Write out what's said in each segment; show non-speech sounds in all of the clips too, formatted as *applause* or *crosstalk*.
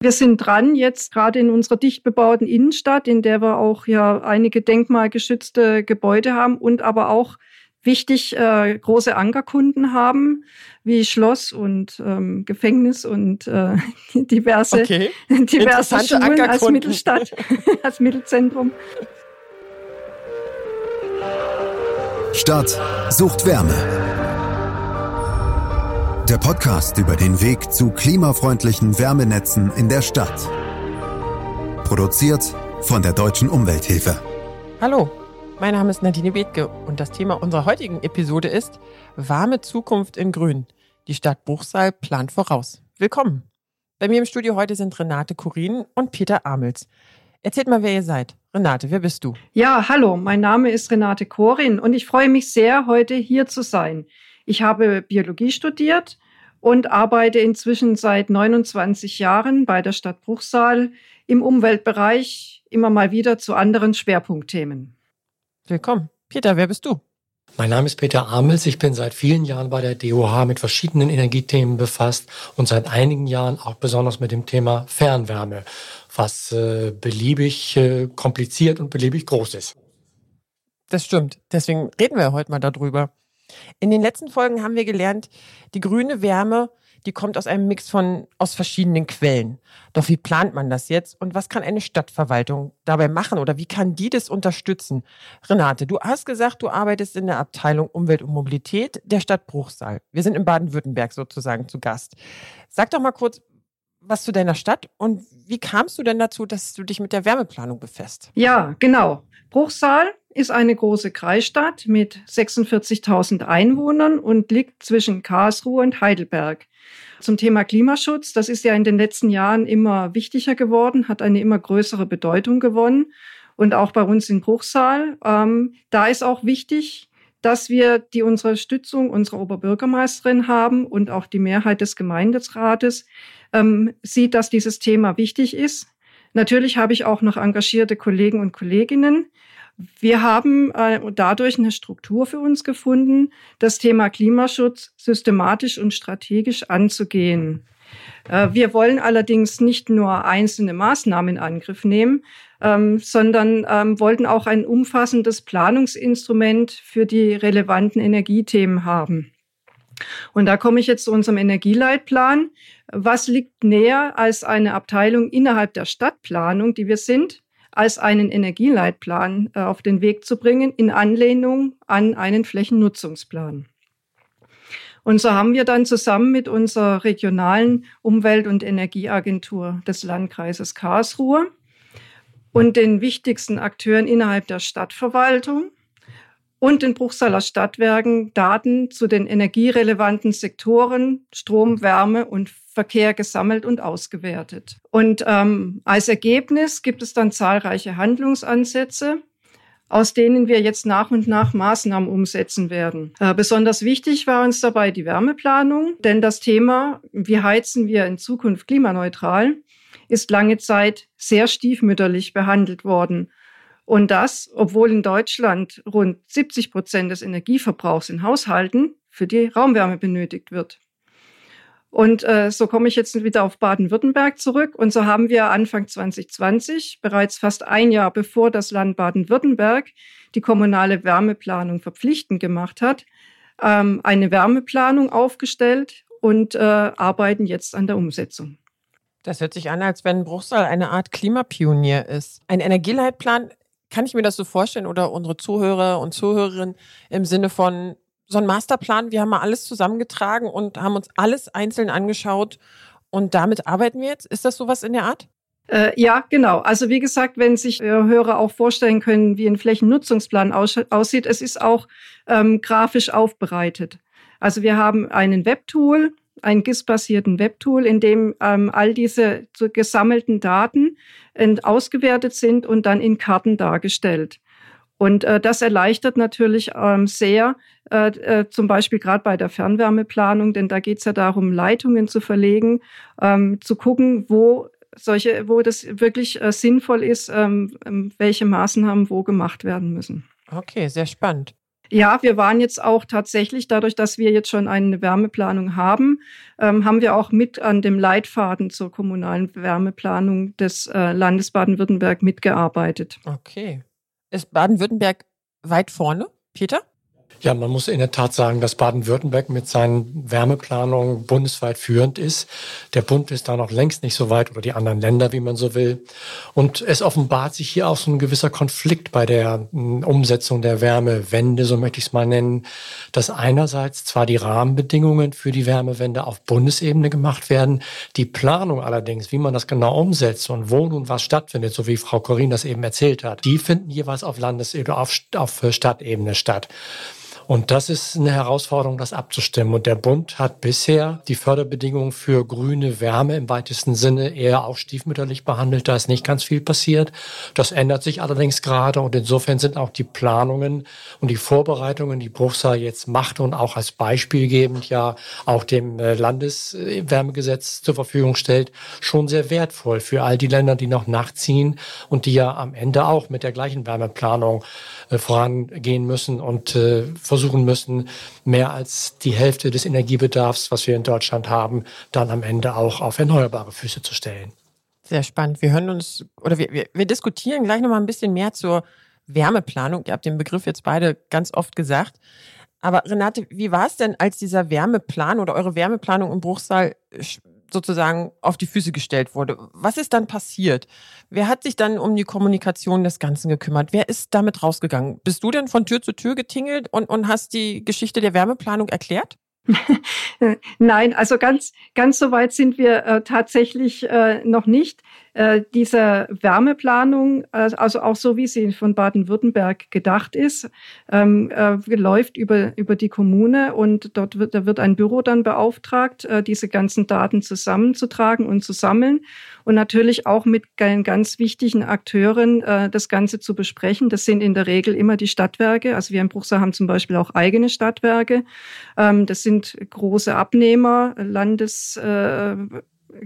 Wir sind dran, jetzt gerade in unserer dicht bebauten Innenstadt, in der wir auch ja einige denkmalgeschützte Gebäude haben und aber auch wichtig äh, große Ankerkunden haben, wie Schloss und ähm, Gefängnis und äh, *laughs* diverse, okay. *laughs* diverse Schulen als Mittelstadt, *laughs* als Mittelzentrum. Stadt sucht Wärme. Der Podcast über den Weg zu klimafreundlichen Wärmenetzen in der Stadt. Produziert von der Deutschen Umwelthilfe. Hallo, mein Name ist Nadine Bethke und das Thema unserer heutigen Episode ist Warme Zukunft in Grün. Die Stadt Bruchsal plant voraus. Willkommen. Bei mir im Studio heute sind Renate Kurin und Peter Amels. Erzählt mal, wer ihr seid. Renate, wer bist du? Ja, hallo, mein Name ist Renate Korin und ich freue mich sehr, heute hier zu sein. Ich habe Biologie studiert und arbeite inzwischen seit 29 Jahren bei der Stadt Bruchsal im Umweltbereich immer mal wieder zu anderen Schwerpunktthemen. Willkommen. Peter, wer bist du? Mein Name ist Peter Amels. Ich bin seit vielen Jahren bei der DOH mit verschiedenen Energiethemen befasst und seit einigen Jahren auch besonders mit dem Thema Fernwärme, was äh, beliebig äh, kompliziert und beliebig groß ist. Das stimmt. Deswegen reden wir heute mal darüber. In den letzten Folgen haben wir gelernt, die grüne Wärme, die kommt aus einem Mix von aus verschiedenen Quellen. Doch wie plant man das jetzt und was kann eine Stadtverwaltung dabei machen oder wie kann die das unterstützen? Renate, du hast gesagt, du arbeitest in der Abteilung Umwelt und Mobilität der Stadt Bruchsal. Wir sind in Baden-Württemberg sozusagen zu Gast. Sag doch mal kurz was zu deiner Stadt und wie kamst du denn dazu, dass du dich mit der Wärmeplanung befasst? Ja, genau. Bruchsal ist eine große Kreisstadt mit 46.000 Einwohnern und liegt zwischen Karlsruhe und Heidelberg. Zum Thema Klimaschutz, das ist ja in den letzten Jahren immer wichtiger geworden, hat eine immer größere Bedeutung gewonnen. Und auch bei uns in Bruchsal. Ähm, da ist auch wichtig, dass wir die Unterstützung unserer Oberbürgermeisterin haben und auch die Mehrheit des Gemeinderates ähm, sieht, dass dieses Thema wichtig ist. Natürlich habe ich auch noch engagierte Kollegen und Kolleginnen, wir haben äh, dadurch eine Struktur für uns gefunden, das Thema Klimaschutz systematisch und strategisch anzugehen. Äh, wir wollen allerdings nicht nur einzelne Maßnahmen in Angriff nehmen, ähm, sondern ähm, wollten auch ein umfassendes Planungsinstrument für die relevanten Energiethemen haben. Und da komme ich jetzt zu unserem Energieleitplan. Was liegt näher als eine Abteilung innerhalb der Stadtplanung, die wir sind, als einen Energieleitplan äh, auf den Weg zu bringen, in Anlehnung an einen Flächennutzungsplan. Und so haben wir dann zusammen mit unserer regionalen Umwelt- und Energieagentur des Landkreises Karlsruhe und den wichtigsten Akteuren innerhalb der Stadtverwaltung und den Bruchsaler Stadtwerken Daten zu den energierelevanten Sektoren Strom, Wärme und Verkehr gesammelt und ausgewertet. Und ähm, als Ergebnis gibt es dann zahlreiche Handlungsansätze, aus denen wir jetzt nach und nach Maßnahmen umsetzen werden. Äh, besonders wichtig war uns dabei die Wärmeplanung, denn das Thema, wie heizen wir in Zukunft klimaneutral, ist lange Zeit sehr stiefmütterlich behandelt worden. Und das, obwohl in Deutschland rund 70 Prozent des Energieverbrauchs in Haushalten für die Raumwärme benötigt wird. Und äh, so komme ich jetzt wieder auf Baden-Württemberg zurück. Und so haben wir Anfang 2020, bereits fast ein Jahr bevor das Land Baden-Württemberg die kommunale Wärmeplanung verpflichtend gemacht hat, ähm, eine Wärmeplanung aufgestellt und äh, arbeiten jetzt an der Umsetzung. Das hört sich an, als wenn Bruchsal eine Art Klimapionier ist. Ein Energieleitplan, kann ich mir das so vorstellen oder unsere Zuhörer und Zuhörerinnen im Sinne von so ein Masterplan. Wir haben mal alles zusammengetragen und haben uns alles einzeln angeschaut und damit arbeiten wir jetzt. Ist das sowas in der Art? Äh, ja, genau. Also wie gesagt, wenn sich äh, Hörer auch vorstellen können, wie ein Flächennutzungsplan aus aussieht, es ist auch ähm, grafisch aufbereitet. Also wir haben einen Webtool, einen GIS-basierten Webtool, in dem ähm, all diese gesammelten Daten ausgewertet sind und dann in Karten dargestellt. Und äh, das erleichtert natürlich ähm, sehr, äh, äh, zum Beispiel gerade bei der Fernwärmeplanung, denn da geht es ja darum, Leitungen zu verlegen, ähm, zu gucken, wo solche, wo das wirklich äh, sinnvoll ist, ähm, ähm welche Maßnahmen wo gemacht werden müssen. Okay, sehr spannend. Ja, wir waren jetzt auch tatsächlich, dadurch, dass wir jetzt schon eine Wärmeplanung haben, ähm, haben wir auch mit an dem Leitfaden zur kommunalen Wärmeplanung des äh, Landes Baden-Württemberg mitgearbeitet. Okay. Ist Baden-Württemberg weit vorne, Peter? Ja, man muss in der Tat sagen, dass Baden-Württemberg mit seinen Wärmeplanungen bundesweit führend ist. Der Bund ist da noch längst nicht so weit oder die anderen Länder, wie man so will. Und es offenbart sich hier auch so ein gewisser Konflikt bei der hm, Umsetzung der Wärmewende, so möchte ich es mal nennen, dass einerseits zwar die Rahmenbedingungen für die Wärmewende auf Bundesebene gemacht werden, die Planung allerdings, wie man das genau umsetzt und wo nun was stattfindet, so wie Frau Corin das eben erzählt hat, die finden jeweils auf Landesebene, auf, auf Stadtebene statt. Und das ist eine Herausforderung, das abzustimmen. Und der Bund hat bisher die Förderbedingungen für grüne Wärme im weitesten Sinne eher auch stiefmütterlich behandelt. Da ist nicht ganz viel passiert. Das ändert sich allerdings gerade. Und insofern sind auch die Planungen und die Vorbereitungen, die Bruchsal jetzt macht und auch als Beispiel gebend ja auch dem äh, Landeswärmegesetz zur Verfügung stellt, schon sehr wertvoll für all die Länder, die noch nachziehen und die ja am Ende auch mit der gleichen Wärmeplanung äh, vorangehen müssen und äh, versuchen müssen, mehr als die Hälfte des Energiebedarfs, was wir in Deutschland haben, dann am Ende auch auf erneuerbare Füße zu stellen. Sehr spannend. Wir hören uns oder wir, wir, wir diskutieren gleich noch mal ein bisschen mehr zur Wärmeplanung. Ihr habt den Begriff jetzt beide ganz oft gesagt. Aber Renate, wie war es denn, als dieser Wärmeplan oder eure Wärmeplanung im Bruchsal sozusagen auf die Füße gestellt wurde. Was ist dann passiert? Wer hat sich dann um die Kommunikation des Ganzen gekümmert? Wer ist damit rausgegangen? Bist du denn von Tür zu Tür getingelt und, und hast die Geschichte der Wärmeplanung erklärt? *laughs* Nein, also ganz, ganz so weit sind wir äh, tatsächlich äh, noch nicht. Äh, diese Wärmeplanung, äh, also auch so wie sie von Baden-Württemberg gedacht ist, ähm, äh, läuft über, über die Kommune und dort wird, da wird ein Büro dann beauftragt, äh, diese ganzen Daten zusammenzutragen und zu sammeln und natürlich auch mit ganz wichtigen Akteuren äh, das Ganze zu besprechen. Das sind in der Regel immer die Stadtwerke. Also wir in Bruchsal haben zum Beispiel auch eigene Stadtwerke. Ähm, das sind große Abnehmer, Landes äh,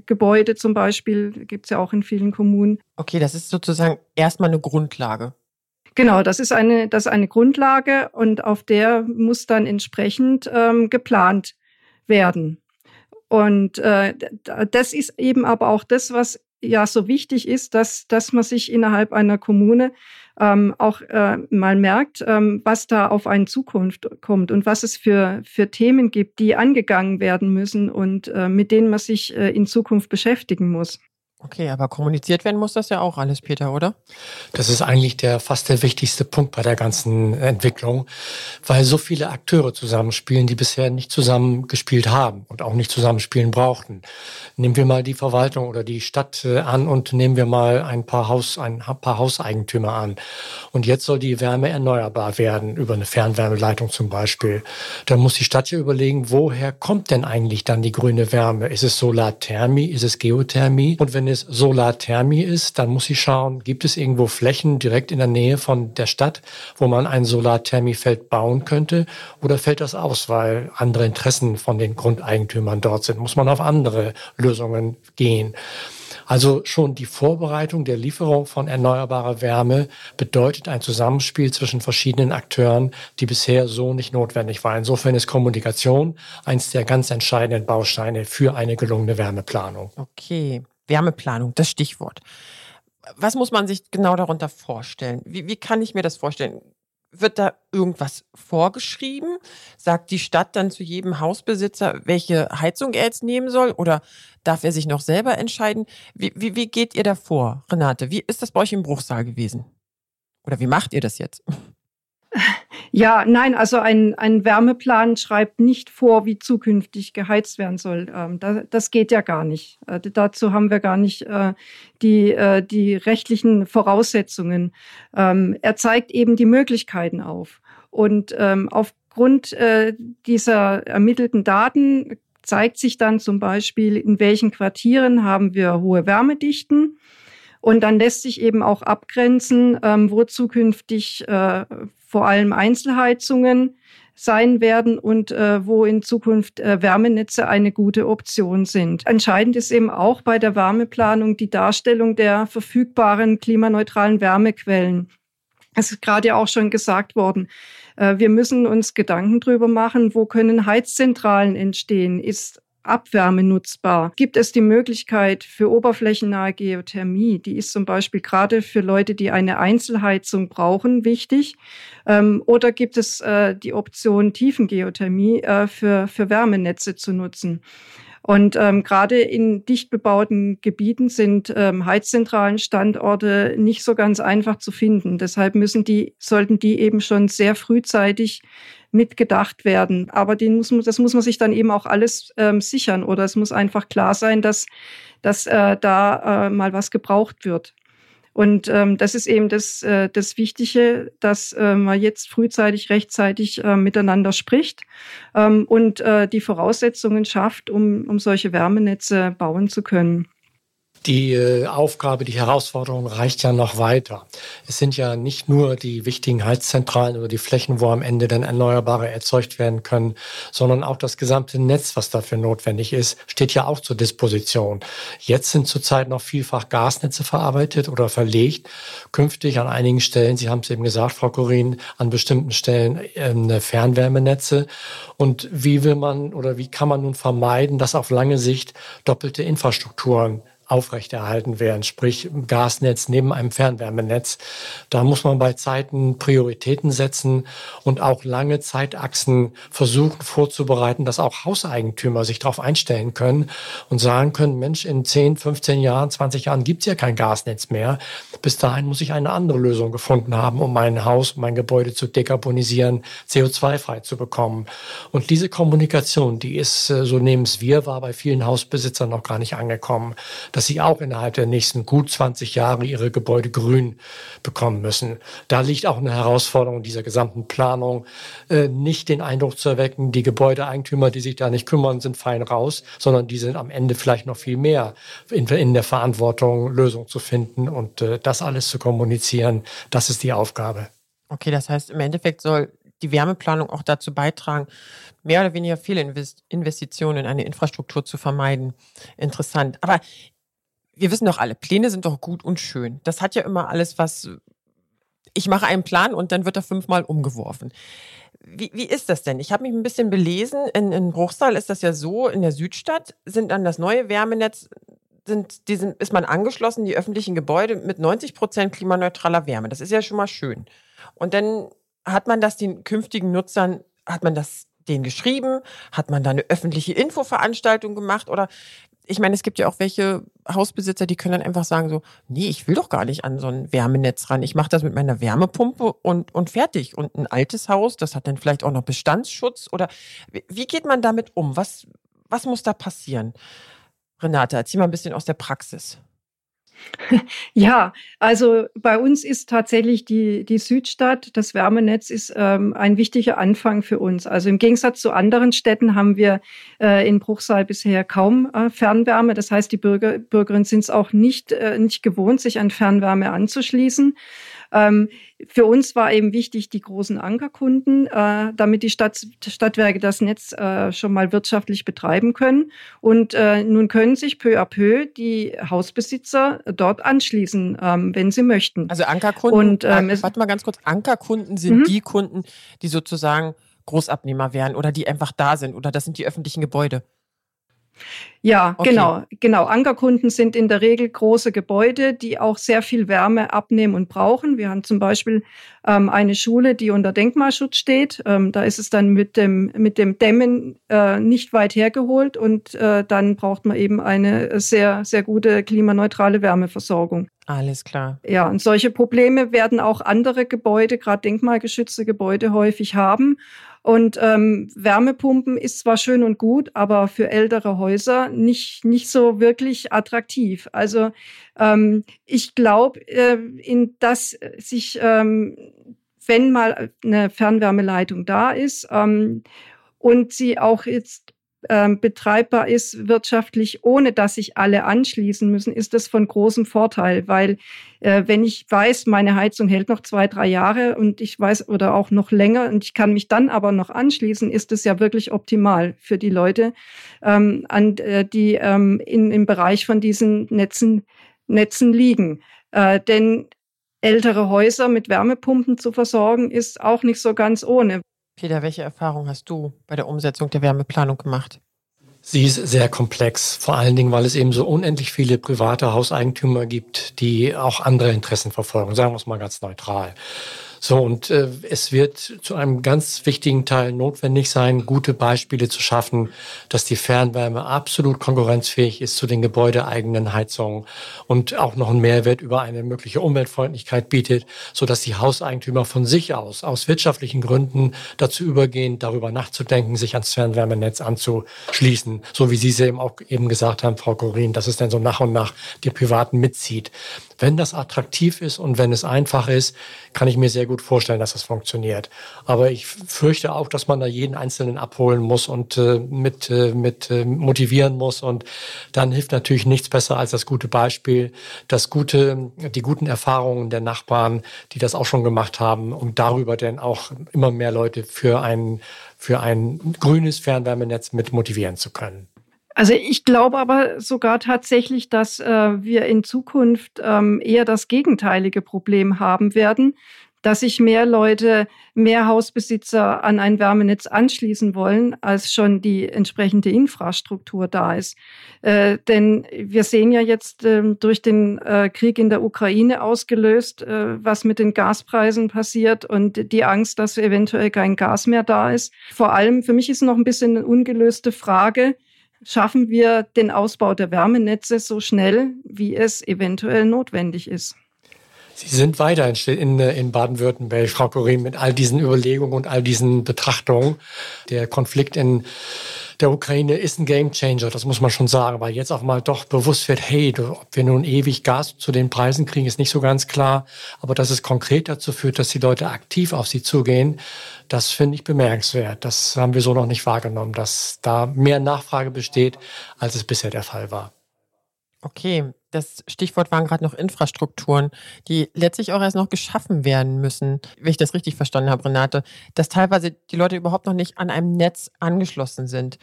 Gebäude zum Beispiel, gibt es ja auch in vielen Kommunen. Okay, das ist sozusagen erstmal eine Grundlage. Genau, das ist eine, das ist eine Grundlage und auf der muss dann entsprechend ähm, geplant werden. Und äh, das ist eben aber auch das, was ja so wichtig ist, dass, dass man sich innerhalb einer Kommune ähm, auch äh, mal merkt, ähm, was da auf einen Zukunft kommt und was es für, für Themen gibt, die angegangen werden müssen und äh, mit denen man sich äh, in Zukunft beschäftigen muss. Okay, aber kommuniziert werden muss das ja auch alles, Peter, oder? Das ist eigentlich der fast der wichtigste Punkt bei der ganzen Entwicklung, weil so viele Akteure zusammenspielen, die bisher nicht zusammengespielt haben und auch nicht zusammenspielen brauchten. Nehmen wir mal die Verwaltung oder die Stadt äh, an und nehmen wir mal ein paar Haus, ein paar Hauseigentümer an. Und jetzt soll die Wärme erneuerbar werden über eine Fernwärmeleitung zum Beispiel. Dann muss die Stadt ja überlegen, woher kommt denn eigentlich dann die grüne Wärme? Ist es Solarthermie? Ist es Geothermie? Und wenn es Solarthermie ist, dann muss sie schauen, gibt es irgendwo Flächen direkt in der Nähe von der Stadt, wo man ein Solarthermiefeld bauen könnte? Oder fällt das aus, weil andere Interessen von den Grundeigentümern dort sind? Muss man auf andere Lösungen gehen? Also schon die Vorbereitung der Lieferung von erneuerbarer Wärme bedeutet ein Zusammenspiel zwischen verschiedenen Akteuren, die bisher so nicht notwendig war. Insofern ist Kommunikation eins der ganz entscheidenden Bausteine für eine gelungene Wärmeplanung. Okay. Wärmeplanung, das Stichwort. Was muss man sich genau darunter vorstellen? Wie, wie kann ich mir das vorstellen? Wird da irgendwas vorgeschrieben? Sagt die Stadt dann zu jedem Hausbesitzer, welche Heizung er jetzt nehmen soll? Oder darf er sich noch selber entscheiden? Wie, wie, wie geht ihr da vor, Renate? Wie ist das bei euch im Bruchsaal gewesen? Oder wie macht ihr das jetzt? *laughs* Ja, nein, also ein, ein Wärmeplan schreibt nicht vor, wie zukünftig geheizt werden soll. Ähm, da, das geht ja gar nicht. Äh, dazu haben wir gar nicht äh, die, äh, die rechtlichen Voraussetzungen. Ähm, er zeigt eben die Möglichkeiten auf. Und ähm, aufgrund äh, dieser ermittelten Daten zeigt sich dann zum Beispiel, in welchen Quartieren haben wir hohe Wärmedichten und dann lässt sich eben auch abgrenzen, ähm, wo zukünftig äh, vor allem Einzelheizungen sein werden und äh, wo in Zukunft äh, Wärmenetze eine gute Option sind. Entscheidend ist eben auch bei der Wärmeplanung die Darstellung der verfügbaren klimaneutralen Wärmequellen. Es ist gerade auch schon gesagt worden, äh, wir müssen uns Gedanken drüber machen, wo können Heizzentralen entstehen? Ist Abwärme nutzbar? Gibt es die Möglichkeit für oberflächennahe Geothermie? Die ist zum Beispiel gerade für Leute, die eine Einzelheizung brauchen, wichtig. Ähm, oder gibt es äh, die Option Tiefengeothermie äh, für, für Wärmenetze zu nutzen? Und ähm, gerade in dicht bebauten Gebieten sind ähm, heizzentralen Standorte nicht so ganz einfach zu finden. Deshalb müssen die, sollten die eben schon sehr frühzeitig mitgedacht werden. Aber den muss man, das muss man sich dann eben auch alles ähm, sichern oder es muss einfach klar sein, dass, dass äh, da äh, mal was gebraucht wird. Und ähm, das ist eben das, äh, das Wichtige, dass äh, man jetzt frühzeitig, rechtzeitig äh, miteinander spricht ähm, und äh, die Voraussetzungen schafft, um, um solche Wärmenetze bauen zu können die äh, Aufgabe, die Herausforderung reicht ja noch weiter. Es sind ja nicht nur die wichtigen Heizzentralen oder die Flächen, wo am Ende dann Erneuerbare erzeugt werden können, sondern auch das gesamte Netz, was dafür notwendig ist, steht ja auch zur Disposition. Jetzt sind zurzeit noch vielfach Gasnetze verarbeitet oder verlegt. Künftig an einigen Stellen, Sie haben es eben gesagt, Frau Corin, an bestimmten Stellen äh, Fernwärmenetze. Und wie will man oder wie kann man nun vermeiden, dass auf lange Sicht doppelte Infrastrukturen aufrechterhalten werden, sprich Gasnetz neben einem Fernwärmenetz. Da muss man bei Zeiten Prioritäten setzen und auch lange Zeitachsen versuchen vorzubereiten, dass auch Hauseigentümer sich darauf einstellen können und sagen können, Mensch, in 10, 15 Jahren, 20 Jahren gibt es ja kein Gasnetz mehr. Bis dahin muss ich eine andere Lösung gefunden haben, um mein Haus, mein Gebäude zu dekarbonisieren, CO2-frei zu bekommen. Und diese Kommunikation, die ist, äh, so nehmen es wir, war bei vielen Hausbesitzern noch gar nicht angekommen. Das dass sie auch innerhalb der nächsten gut 20 Jahre ihre Gebäude grün bekommen müssen. Da liegt auch eine Herausforderung dieser gesamten Planung, äh, nicht den Eindruck zu erwecken, die Gebäudeeigentümer, die sich da nicht kümmern, sind fein raus, sondern die sind am Ende vielleicht noch viel mehr in, der Verantwortung, Lösungen zu finden und äh, das alles zu kommunizieren. Das ist die Aufgabe. Okay, das heißt, im Endeffekt soll die Wärmeplanung auch dazu beitragen, mehr oder weniger viele Investitionen in eine Infrastruktur zu vermeiden. Interessant. Aber wir wissen doch alle, Pläne sind doch gut und schön. Das hat ja immer alles was. Ich mache einen Plan und dann wird er fünfmal umgeworfen. Wie, wie ist das denn? Ich habe mich ein bisschen belesen. In, in Bruchsal ist das ja so, in der Südstadt sind dann das neue Wärmenetz, sind, die sind, ist man angeschlossen, die öffentlichen Gebäude mit 90 Prozent klimaneutraler Wärme. Das ist ja schon mal schön. Und dann hat man das den künftigen Nutzern, hat man das denen geschrieben? Hat man da eine öffentliche Infoveranstaltung gemacht? Oder ich meine, es gibt ja auch welche Hausbesitzer, die können dann einfach sagen so, nee, ich will doch gar nicht an so ein Wärmenetz ran. Ich mache das mit meiner Wärmepumpe und, und fertig. Und ein altes Haus, das hat dann vielleicht auch noch Bestandsschutz. Oder wie geht man damit um? Was, was muss da passieren? Renate, erzähl mal ein bisschen aus der Praxis. *laughs* Ja, also bei uns ist tatsächlich die, die Südstadt, das Wärmenetz ist ähm, ein wichtiger Anfang für uns. Also im Gegensatz zu anderen Städten haben wir äh, in Bruchsal bisher kaum äh, Fernwärme. Das heißt, die Bürger, Bürgerinnen sind es auch nicht, äh, nicht gewohnt, sich an Fernwärme anzuschließen. Ähm, für uns war eben wichtig die großen Ankerkunden, äh, damit die Stadt, Stadtwerke das Netz äh, schon mal wirtschaftlich betreiben können. Und äh, nun können sich peu à peu die Hausbesitzer dort anschließen, ähm, wenn sie möchten. Also Ankerkunden, Und, ähm, warte mal ganz kurz, Ankerkunden sind mhm. die Kunden, die sozusagen Großabnehmer wären oder die einfach da sind oder das sind die öffentlichen Gebäude. Ja, okay. genau, genau. Ankerkunden sind in der Regel große Gebäude, die auch sehr viel Wärme abnehmen und brauchen. Wir haben zum Beispiel ähm, eine Schule, die unter Denkmalschutz steht. Ähm, da ist es dann mit dem, mit dem Dämmen äh, nicht weit hergeholt und äh, dann braucht man eben eine sehr, sehr gute klimaneutrale Wärmeversorgung. Alles klar. Ja, und solche Probleme werden auch andere Gebäude, gerade denkmalgeschützte Gebäude, häufig haben. Und ähm, Wärmepumpen ist zwar schön und gut, aber für ältere Häuser nicht, nicht so wirklich attraktiv. Also ähm, ich glaube, äh, in dass sich, ähm, wenn mal eine Fernwärmeleitung da ist ähm, und sie auch jetzt ähm, betreibbar ist wirtschaftlich, ohne dass sich alle anschließen müssen, ist das von großem Vorteil, weil äh, wenn ich weiß, meine Heizung hält noch zwei, drei Jahre und ich weiß oder auch noch länger und ich kann mich dann aber noch anschließen, ist das ja wirklich optimal für die Leute, ähm, an, äh, die ähm, in, im Bereich von diesen Netzen, Netzen liegen. Äh, denn ältere Häuser mit Wärmepumpen zu versorgen, ist auch nicht so ganz ohne. Peter, welche Erfahrung hast du bei der Umsetzung der Wärmeplanung gemacht? Sie ist sehr komplex, vor allen Dingen, weil es eben so unendlich viele private Hauseigentümer gibt, die auch andere Interessen verfolgen, sagen wir es mal ganz neutral. So, und äh, es wird zu einem ganz wichtigen Teil notwendig sein, gute Beispiele zu schaffen, dass die Fernwärme absolut konkurrenzfähig ist zu den gebäudeeigenen Heizungen und auch noch einen Mehrwert über eine mögliche Umweltfreundlichkeit bietet, so dass die Hauseigentümer von sich aus, aus wirtschaftlichen Gründen dazu übergehen, darüber nachzudenken, sich ans Fernwärmenetz anzuschließen, so wie Sie es eben auch eben gesagt haben, Frau Corin, dass es dann so nach und nach die Privaten mitzieht. Wenn das attraktiv ist und wenn es einfach ist, kann ich mir sehr gut vorstellen, dass das funktioniert. Aber ich fürchte auch, dass man da jeden Einzelnen abholen muss und äh, mit, äh, mit äh, motivieren muss. Und dann hilft natürlich nichts besser als das gute Beispiel, das gute, die guten Erfahrungen der Nachbarn, die das auch schon gemacht haben und darüber dann auch immer mehr Leute für ein, für ein grünes Fernwärmenetz mit motivieren zu können. Also ich glaube aber sogar tatsächlich, dass äh, wir in Zukunft ähm, eher das gegenteilige Problem haben werden, dass sich mehr Leute, mehr Hausbesitzer an ein Wärmenetz anschließen wollen, als schon die entsprechende Infrastruktur da ist. Äh, denn wir sehen ja jetzt äh, durch den äh, Krieg in der Ukraine ausgelöst, äh, was mit den Gaspreisen passiert und die Angst, dass eventuell kein Gas mehr da ist. Vor allem für mich ist noch ein bisschen eine ungelöste Frage, schaffen wir den Ausbau der Wärmenetze so schnell, wie es eventuell notwendig ist. Sie sind weiter in, in Baden-Württemberg, Frau Korin, mit all diesen Überlegungen und all diesen Betrachtungen. Der Konflikt in der Ukraine ist ein Gamechanger, das muss man schon sagen, weil jetzt auch mal doch bewusst wird, hey, ob wir nun ewig Gas zu den Preisen kriegen, ist nicht so ganz klar. Aber dass es konkret dazu führt, dass die Leute aktiv auf sie zugehen, das finde ich bemerkenswert. Das haben wir so noch nicht wahrgenommen, dass da mehr Nachfrage besteht, als es bisher der Fall war. Okay, das Stichwort waren gerade noch Infrastrukturen, die letztlich auch erst noch geschaffen werden müssen, wenn ich das richtig verstanden habe, Renate, dass teilweise die Leute überhaupt noch nicht an einem Netz angeschlossen sind.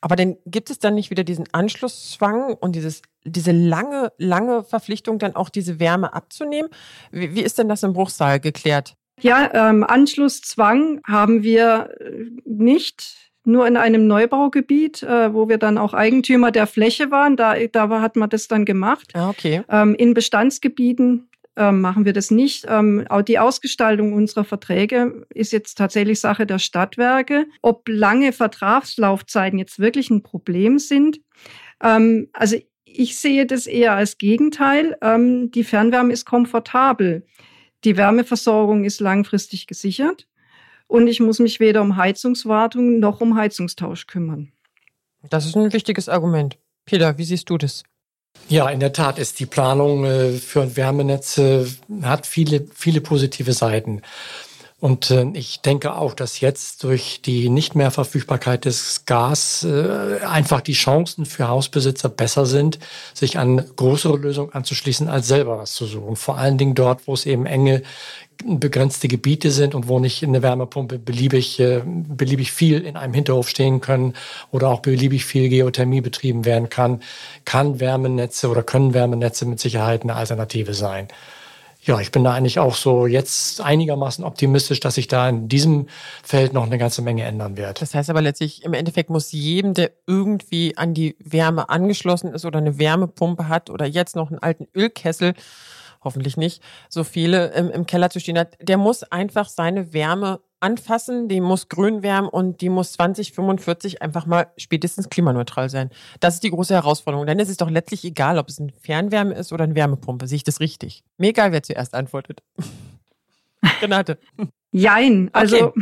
Aber dann gibt es dann nicht wieder diesen Anschlusszwang und dieses, diese lange, lange Verpflichtung, dann auch diese Wärme abzunehmen? Wie, wie ist denn das im Bruchsal geklärt? Ja, ähm, Anschlusszwang haben wir äh, nicht nur in einem Neubaugebiet, äh, wo wir dann auch Eigentümer der Fläche waren. Da, da hat man das dann gemacht. Ah, okay. Ähm, in Bestandsgebieten ähm, machen wir das nicht. Ähm, auch die Ausgestaltung unserer Verträge ist jetzt tatsächlich Sache der Stadtwerke. Ob lange Vertragslaufzeiten jetzt wirklich ein Problem sind, ähm, also ich sehe das eher als Gegenteil. Ähm, die Fernwärme ist komfortabel. Die Wärmeversorgung ist langfristig gesichert und ich muss mich weder um Heizungswartung noch um Heizungstausch kümmern. Das ist ein wichtiges Argument. Peter, wie siehst du das? Ja, in der Tat ist die Planung äh, für Wärmenetze hat viele, viele positive Seiten. Und äh, ich denke auch, dass jetzt durch die Nichtmehrverfügbarkeit des Gas äh, einfach die Chancen für Hausbesitzer besser sind, sich an größere Lösungen anzuschließen, als selber was zu suchen. Vor allen Dingen dort, wo es eben enge begrenzte Gebiete sind und wo nicht eine Wärmepumpe beliebig, äh, beliebig viel in einem Hinterhof stehen können oder auch beliebig viel Geothermie betrieben werden kann, kann Wärmenetze oder können Wärmenetze mit Sicherheit eine Alternative sein ja, ich bin da eigentlich auch so jetzt einigermaßen optimistisch, dass sich da in diesem Feld noch eine ganze Menge ändern wird. Das heißt aber letztlich, im Endeffekt muss jedem, der irgendwie an die Wärme angeschlossen ist oder eine Wärmepumpe hat oder jetzt noch einen alten Ölkessel, hoffentlich nicht, so viele im, im Keller zu stehen hat, der muss einfach seine Wärme anfassen, die muss grün wärmen und die muss 2045 einfach mal spätestens klimaneutral sein. Das ist die große Herausforderung. Ist es doch letztlich egal, ob es ein Fernwärme ist oder eine Wärmepumpe. Sehe ich das richtig? Mir egal, wer zuerst antwortet. *laughs* Renate. Jein. Also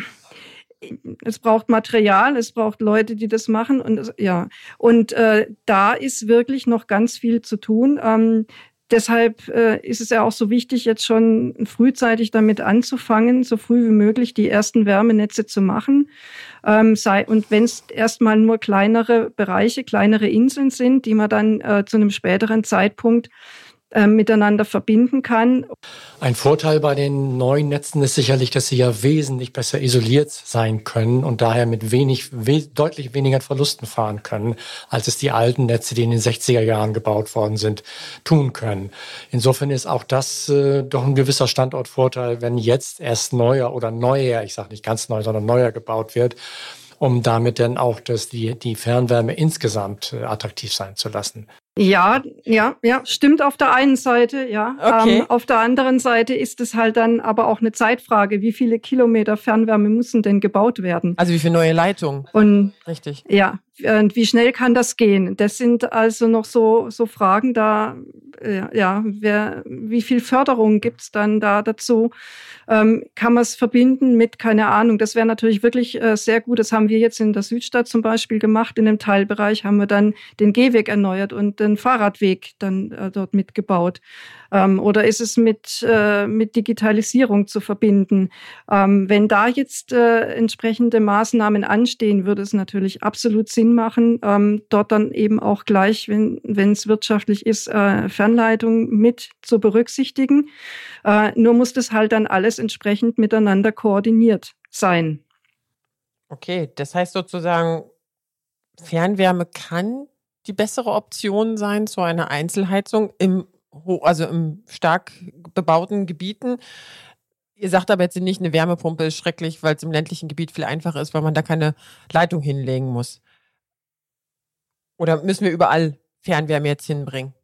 okay. es braucht Material, es braucht Leute, die das machen und ja. Und äh, da ist wirklich noch ganz viel zu tun. Ähm, Deshalb äh, ist es ja auch so wichtig, jetzt schon frühzeitig damit anzufangen, so früh wie möglich die ersten Wärmenetze zu machen. Ähm, sei, und wenn es erstmal nur kleinere Bereiche, kleinere Inseln sind, die man dann äh, zu einem späteren Zeitpunkt äh, miteinander verbinden kann. Ein Vorteil bei den neuen Netzen ist sicherlich, dass sie ja wesentlich besser isoliert sein können und daher mit wenig, we deutlich weniger Verlusten fahren können, als es die alten Netze, die in den 60er Jahren gebaut worden sind, tun können. Insofern ist auch das äh, doch ein gewisser Standortvorteil, wenn jetzt erst neuer oder neuer, ich sage nicht ganz neu, sondern neuer gebaut wird um damit dann auch das, die, die Fernwärme insgesamt äh, attraktiv sein zu lassen. Ja, ja, ja, stimmt auf der einen Seite, ja. Okay. Ähm, auf der anderen Seite ist es halt dann aber auch eine Zeitfrage. Wie viele Kilometer Fernwärme müssen denn gebaut werden? Also wie viele neue Leitungen? Und richtig. Ja, und wie schnell kann das gehen? Das sind also noch so so Fragen da. Ja, wer, wie viel Förderung gibt's dann da dazu? Ähm, kann man es verbinden mit, keine Ahnung, das wäre natürlich wirklich äh, sehr gut. Das haben wir jetzt in der Südstadt zum Beispiel gemacht. In dem Teilbereich haben wir dann den Gehweg erneuert und den Fahrradweg dann äh, dort mitgebaut. Ähm, oder ist es mit, äh, mit Digitalisierung zu verbinden? Ähm, wenn da jetzt äh, entsprechende Maßnahmen anstehen, würde es natürlich absolut Sinn machen, ähm, dort dann eben auch gleich, wenn es wirtschaftlich ist, äh, Fernleitung mit zu berücksichtigen. Äh, nur muss das halt dann alles entsprechend miteinander koordiniert sein. Okay, das heißt sozusagen, Fernwärme kann die bessere Option sein zu einer Einzelheizung im also im stark bebauten Gebieten. Ihr sagt aber jetzt nicht, eine Wärmepumpe ist schrecklich, weil es im ländlichen Gebiet viel einfacher ist, weil man da keine Leitung hinlegen muss. Oder müssen wir überall Fernwärme jetzt hinbringen?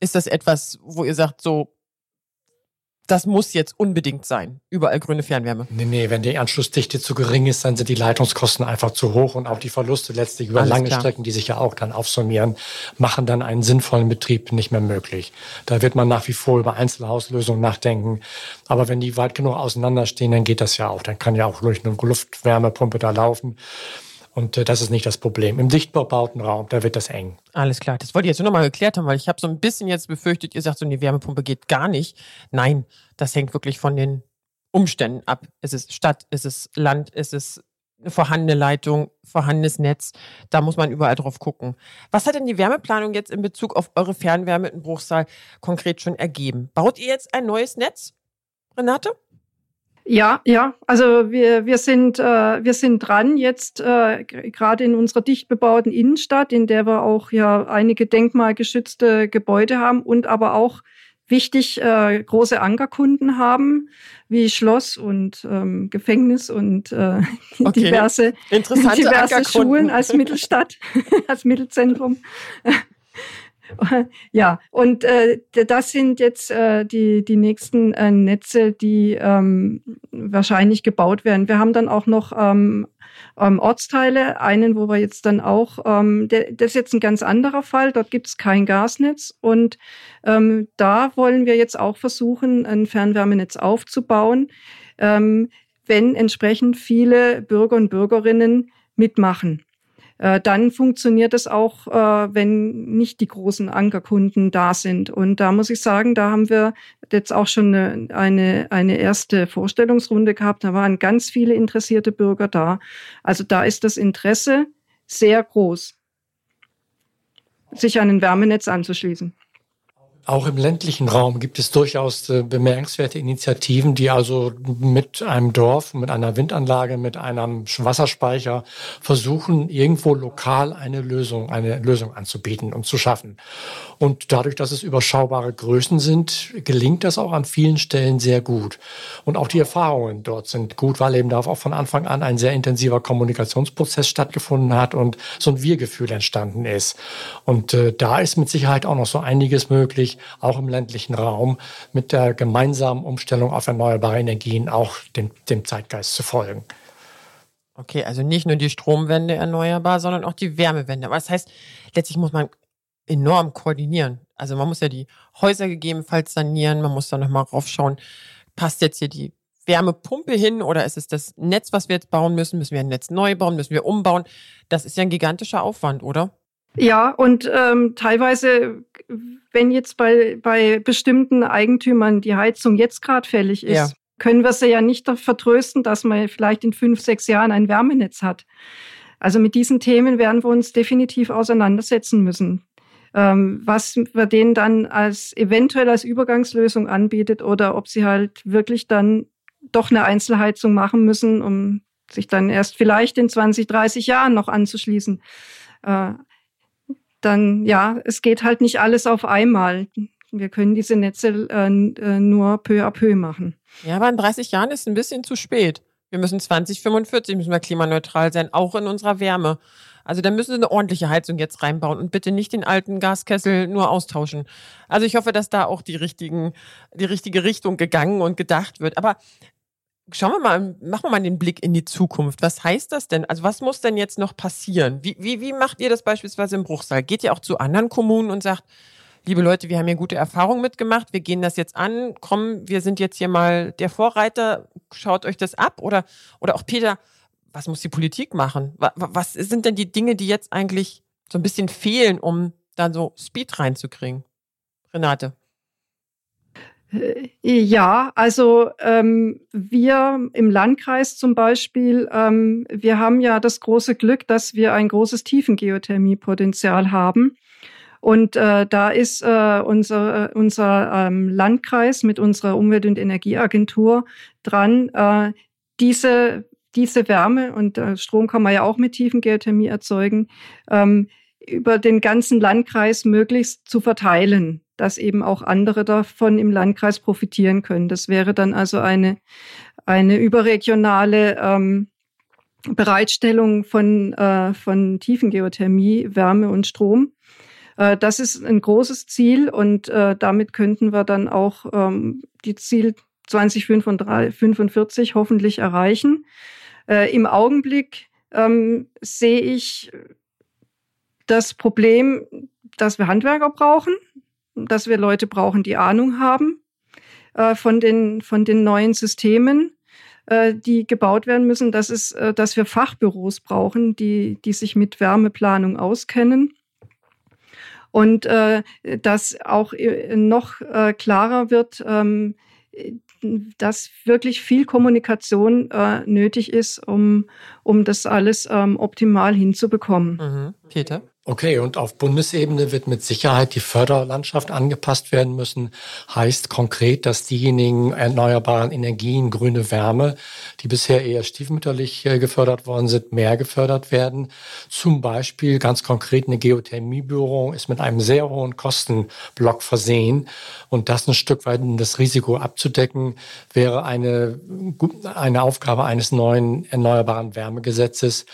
Ist das etwas, wo ihr sagt, so das muss jetzt unbedingt sein. Überall grüne Fernwärme. Nee, nee, wenn die Anschlussdichte zu gering ist, dann sind die Leitungskosten einfach zu hoch und auch die Verluste letztlich über Alles lange klar. Strecken, die sich ja auch dann aufsummieren, machen dann einen sinnvollen Betrieb nicht mehr möglich. Da wird man nach wie vor über Einzelhauslösungen nachdenken. Aber wenn die weit genug auseinanderstehen, dann geht das ja auch. Dann kann ja auch durch eine Luftwärmepumpe da laufen. Und äh, das ist nicht das Problem. Im dicht bebauten Raum, da wird das eng. Alles klar. Das wollte ich jetzt nur noch mal geklärt haben, weil ich habe so ein bisschen jetzt befürchtet, ihr sagt so, eine Wärmepumpe geht gar nicht. Nein, das hängt wirklich von den Umständen ab. Es ist Stadt, es ist Land, es ist eine vorhandene Leitung, vorhandenes Netz. Da muss man überall drauf gucken. Was hat denn die Wärmeplanung jetzt in Bezug auf eure Fernwärme in Bruchsal konkret schon ergeben? Baut ihr jetzt ein neues Netz, Renate? Ja, ja, also wir, wir, sind, äh, wir sind dran jetzt äh, gerade in unserer dicht bebauten Innenstadt, in der wir auch ja einige denkmalgeschützte Gebäude haben und aber auch wichtig äh, große Ankerkunden haben, wie Schloss und ähm, Gefängnis und äh, *laughs* okay. diverse, diverse Schulen als Mittelstadt, *laughs* als Mittelzentrum. *laughs* *laughs* ja, und äh, das sind jetzt äh, die, die nächsten äh, Netze, die ähm, wahrscheinlich gebaut werden. Wir haben dann auch noch ähm, ähm, Ortsteile, einen, wo wir jetzt dann auch, ähm, der, das ist jetzt ein ganz anderer Fall, dort gibt es kein Gasnetz und ähm, da wollen wir jetzt auch versuchen, ein Fernwärmenetz aufzubauen, ähm, wenn entsprechend viele Bürger und Bürgerinnen mitmachen. Äh, dann funktioniert es auch, äh, wenn nicht die großen Ankerkunden da sind. Und da muss ich sagen, da haben wir jetzt auch schon eine, eine, eine erste Vorstellungsrunde gehabt. Da waren ganz viele interessierte Bürger da. Also da ist das Interesse sehr groß, sich an ein Wärmenetz anzuschließen. Auch im ländlichen Raum gibt es durchaus äh, bemerkenswerte Initiativen, die also mit einem Dorf, mit einer Windanlage, mit einem Wasserspeicher versuchen, irgendwo lokal eine Lösung, eine Lösung anzubieten und zu schaffen. Und dadurch, dass es überschaubare Größen sind, gelingt das auch an vielen Stellen sehr gut. Und auch die Erfahrungen dort sind gut, weil eben da auch von Anfang an ein sehr intensiver Kommunikationsprozess stattgefunden hat und so ein Wir-Gefühl entstanden ist. Und äh, da ist mit Sicherheit auch noch so einiges möglich, auch im ländlichen Raum mit der gemeinsamen Umstellung auf erneuerbare Energien auch dem, dem Zeitgeist zu folgen. Okay, also nicht nur die Stromwende erneuerbar, sondern auch die Wärmewende. Aber das heißt, letztlich muss man enorm koordinieren. Also man muss ja die Häuser gegebenenfalls sanieren, man muss da nochmal raufschauen, passt jetzt hier die Wärmepumpe hin oder ist es das Netz, was wir jetzt bauen müssen? Müssen wir ein Netz neu bauen? Müssen wir umbauen? Das ist ja ein gigantischer Aufwand, oder? Ja, und ähm, teilweise, wenn jetzt bei, bei bestimmten Eigentümern die Heizung jetzt gerade fällig ist, ja. können wir sie ja nicht vertrösten, dass man vielleicht in fünf, sechs Jahren ein Wärmenetz hat. Also mit diesen Themen werden wir uns definitiv auseinandersetzen müssen. ähm, was wir denen dann als eventuell als Übergangslösung anbietet oder ob sie halt wirklich dann doch eine Einzelheizung machen müssen, um sich dann erst vielleicht in 20, 30 Jahren noch anzuschließen. Äh, dann ja, es geht halt nicht alles auf einmal. Wir können diese Netze äh, äh nur peu à peu machen. Ja, aber in 30 Jahren ist ein bisschen zu spät. Wir müssen 2045 müssen wir klimaneutral sein, auch in unserer Wärme. Also da müssen Sie eine ordentliche Heizung jetzt reinbauen und bitte nicht den alten Gaskessel nur austauschen. Also ich hoffe, dass da auch die richtigen, die richtige Richtung gegangen und gedacht wird. Aber schauen wir mal, machen wir mal den Blick in die Zukunft. Was heißt das denn? Also was muss denn jetzt noch passieren? Wie, wie, wie macht ihr das beispielsweise im Bruchsal? Geht ihr auch zu anderen Kommunen und sagt, liebe Leute, wir haben hier gute Erfahrungen mitgemacht, wir gehen das jetzt an, komm, wir sind jetzt hier mal der Vorreiter, schaut euch das ab? Oder, oder auch Peter, was muss die Politik machen? Was sind denn die Dinge, die jetzt eigentlich so ein bisschen fehlen, um dann so Speed reinzukriegen? Renate. Äh, ja, also ähm, wir im Landkreis zum Beispiel, ähm, wir haben ja das große Glück, dass wir ein großes Tiefengeothermiepotenzial haben. Und äh, da ist äh, unser, äh, unser ähm, Landkreis mit unserer Umwelt- und Energieagentur dran, äh, diese, diese Wärme und äh, Strom kann man ja auch mit Tiefengeothermie erzeugen, ähm, über den ganzen Landkreis möglichst zu verteilen, dass eben auch andere davon im Landkreis profitieren können. Das wäre dann also eine, eine überregionale ähm, Bereitstellung von, äh, von Tiefengeothermie, Wärme und Strom. Äh, das ist ein großes Ziel und äh, damit könnten wir dann auch ähm, die Ziel 2045 hoffentlich erreichen. Äh, Im Augenblick ähm, sehe ich das Problem, dass wir Handwerker brauchen, dass wir Leute brauchen, die Ahnung haben äh, von, den, von den neuen Systemen, äh, die gebaut werden müssen, dass, es, äh, dass wir Fachbüros brauchen, die, die sich mit Wärmeplanung auskennen und äh, dass auch äh, noch äh, klarer wird, ähm, dass wirklich viel Kommunikation äh, nötig ist, um, um das alles ähm, optimal hinzubekommen. Mhm. Peter? Okay, und auf Bundesebene wird mit Sicherheit die Förderlandschaft angepasst werden müssen. Heißt konkret, dass diejenigen erneuerbaren Energien, grüne Wärme, die bisher eher stiefmütterlich äh, gefördert worden sind, mehr gefördert werden. Zum Beispiel ganz konkret eine Geothermiebüro ist mit einem sehr hohen Kostenblock versehen. Und das ein Stück weit das Risiko abzudecken, wäre eine, eine Aufgabe eines neuen erneuerbaren Wärmegesetzes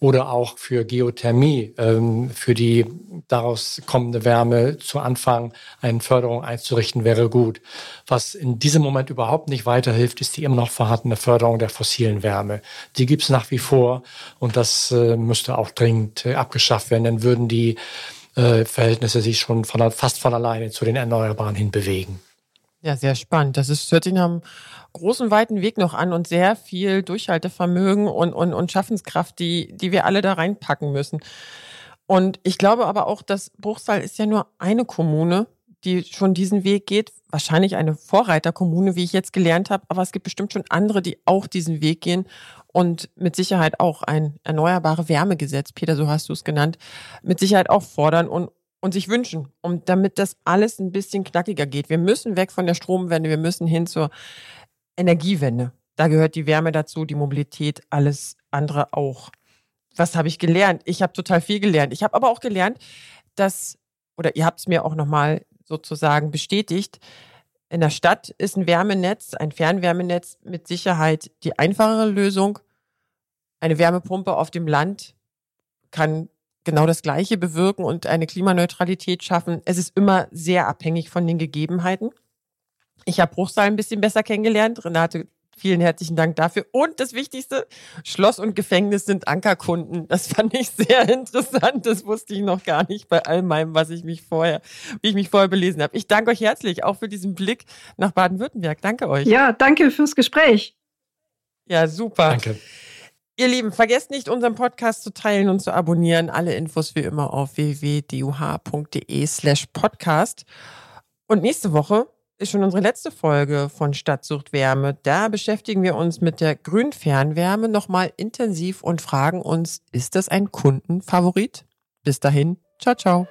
oder auch für Geothermie, ähm, für die daraus kommende Wärme zu Anfang eine Förderung einzurichten, wäre gut. Was in diesem Moment überhaupt nicht weiterhilft, ist die immer noch vorhandene Förderung der fossilen Wärme. Die gibt es nach wie vor und das äh, müsste auch dringend äh, abgeschafft werden. Dann würden die äh, Verhältnisse sich schon von, fast von alleine zu den Erneuerbaren hin bewegen. Ja, sehr spannend. Das ist, hört sich nach einem großen, weiten Weg noch an und sehr viel Durchhaltevermögen und, und, und Schaffenskraft, die, die wir alle da reinpacken müssen. Und ich glaube aber auch, dass Bruchsal ist ja nur eine Kommune, die schon diesen Weg geht. Wahrscheinlich eine Vorreiterkommune, wie ich jetzt gelernt habe. Aber es gibt bestimmt schon andere, die auch diesen Weg gehen und mit Sicherheit auch ein erneuerbare Wärmegesetz, Peter, so hast du es genannt, mit Sicherheit auch fordern und und sich wünschen, um damit das alles ein bisschen knackiger geht. Wir müssen weg von der Stromwende, wir müssen hin zur Energiewende. Da gehört die Wärme dazu, die Mobilität, alles andere auch. Was habe ich gelernt? Ich habe total viel gelernt. Ich habe aber auch gelernt, dass, oder ihr habt es mir auch nochmal sozusagen bestätigt, in der Stadt ist ein Wärmenetz, ein Fernwärmenetz mit Sicherheit die einfachere Lösung. Eine Wärmepumpe auf dem Land kann genau das Gleiche bewirken und eine Klimaneutralität schaffen. Es ist immer sehr abhängig von den Gegebenheiten. Ich habe Bruchsal ein bisschen besser kennengelernt. Renate, vielen herzlichen Dank dafür. Und das Wichtigste, Schloss und Gefängnis sind Ankerkunden. Das fand ich sehr interessant. Das wusste ich noch gar nicht bei all meinem, was ich mich vorher, wie ich mich vorher belesen habe. Ich danke euch herzlich auch für diesen Blick nach Baden-Württemberg. Danke euch. Ja, danke fürs Gespräch. Ja, super. Danke. Ihr Lieben, vergesst nicht, unseren Podcast zu teilen und zu abonnieren. Alle Infos wie immer auf www.duh.de slash podcast. Und nächste Woche ist schon unsere letzte Folge von Stadtsucht Wärme. Da beschäftigen wir uns mit der Grünfernwärme nochmal intensiv und fragen uns, ist das ein Kundenfavorit? Bis dahin, ciao, ciao.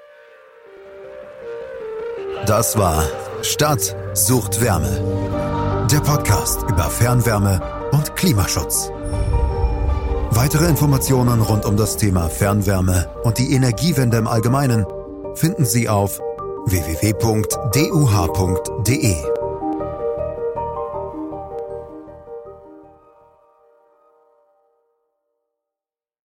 Das war Stadt sucht Wärme. Der Podcast über Fernwärme und Klimaschutz. Weitere Informationen rund um das Thema Fernwärme und die Energiewende im Allgemeinen finden Sie auf www.duh.de